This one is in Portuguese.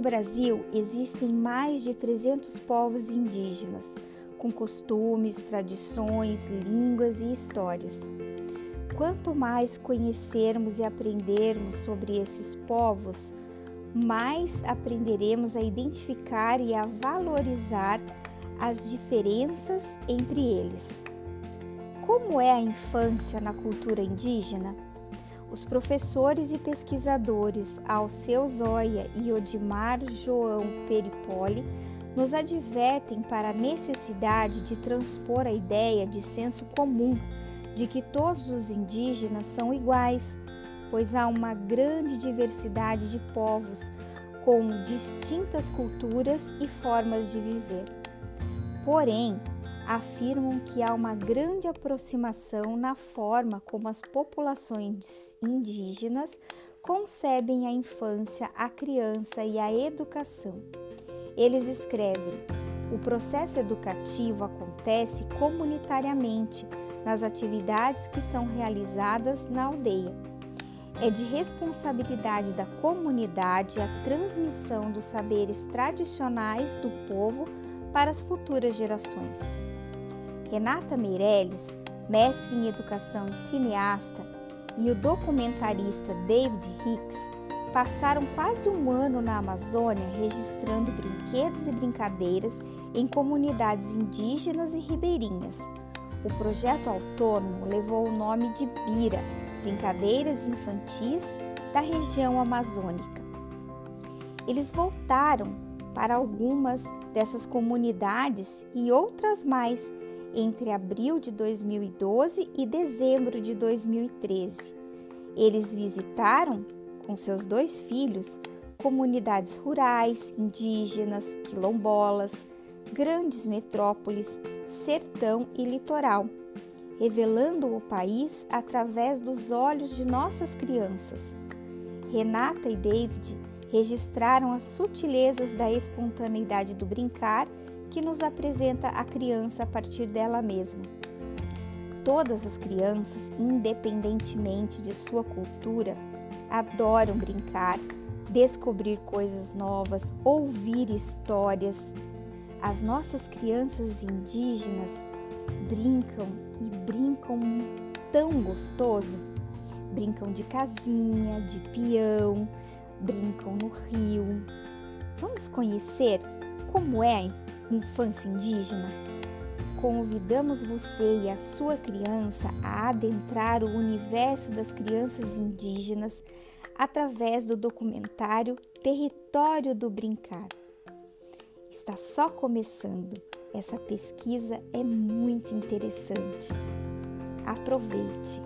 No Brasil, existem mais de 300 povos indígenas, com costumes, tradições, línguas e histórias. Quanto mais conhecermos e aprendermos sobre esses povos, mais aprenderemos a identificar e a valorizar as diferenças entre eles. Como é a infância na cultura indígena? Os professores e pesquisadores Alceu Zóia e Odimar João Peripoli nos advertem para a necessidade de transpor a ideia de senso comum de que todos os indígenas são iguais, pois há uma grande diversidade de povos com distintas culturas e formas de viver. Porém, afirmam que há uma grande aproximação na forma como as populações indígenas concebem a infância, a criança e a educação. Eles escrevem: o processo educativo acontece comunitariamente nas atividades que são realizadas na aldeia. É de responsabilidade da comunidade a transmissão dos saberes tradicionais do povo para as futuras gerações. Renata Meirelles, mestre em educação e cineasta, e o documentarista David Hicks passaram quase um ano na Amazônia registrando brinquedos e brincadeiras em comunidades indígenas e ribeirinhas. O projeto autônomo levou o nome de BIRA Brincadeiras Infantis da região amazônica. Eles voltaram para algumas dessas comunidades e outras mais entre abril de 2012 e dezembro de 2013. Eles visitaram, com seus dois filhos, comunidades rurais, indígenas, quilombolas, grandes metrópoles, sertão e litoral, revelando o país através dos olhos de nossas crianças. Renata e David registraram as sutilezas da espontaneidade do brincar que nos apresenta a criança a partir dela mesma. Todas as crianças, independentemente de sua cultura, adoram brincar, descobrir coisas novas, ouvir histórias. As nossas crianças indígenas brincam e brincam tão gostoso. Brincam de casinha, de peão, brincam no rio. Vamos conhecer como é infância indígena? Convidamos você e a sua criança a adentrar o universo das crianças indígenas através do documentário Território do Brincar. Está só começando. Essa pesquisa é muito interessante. Aproveite!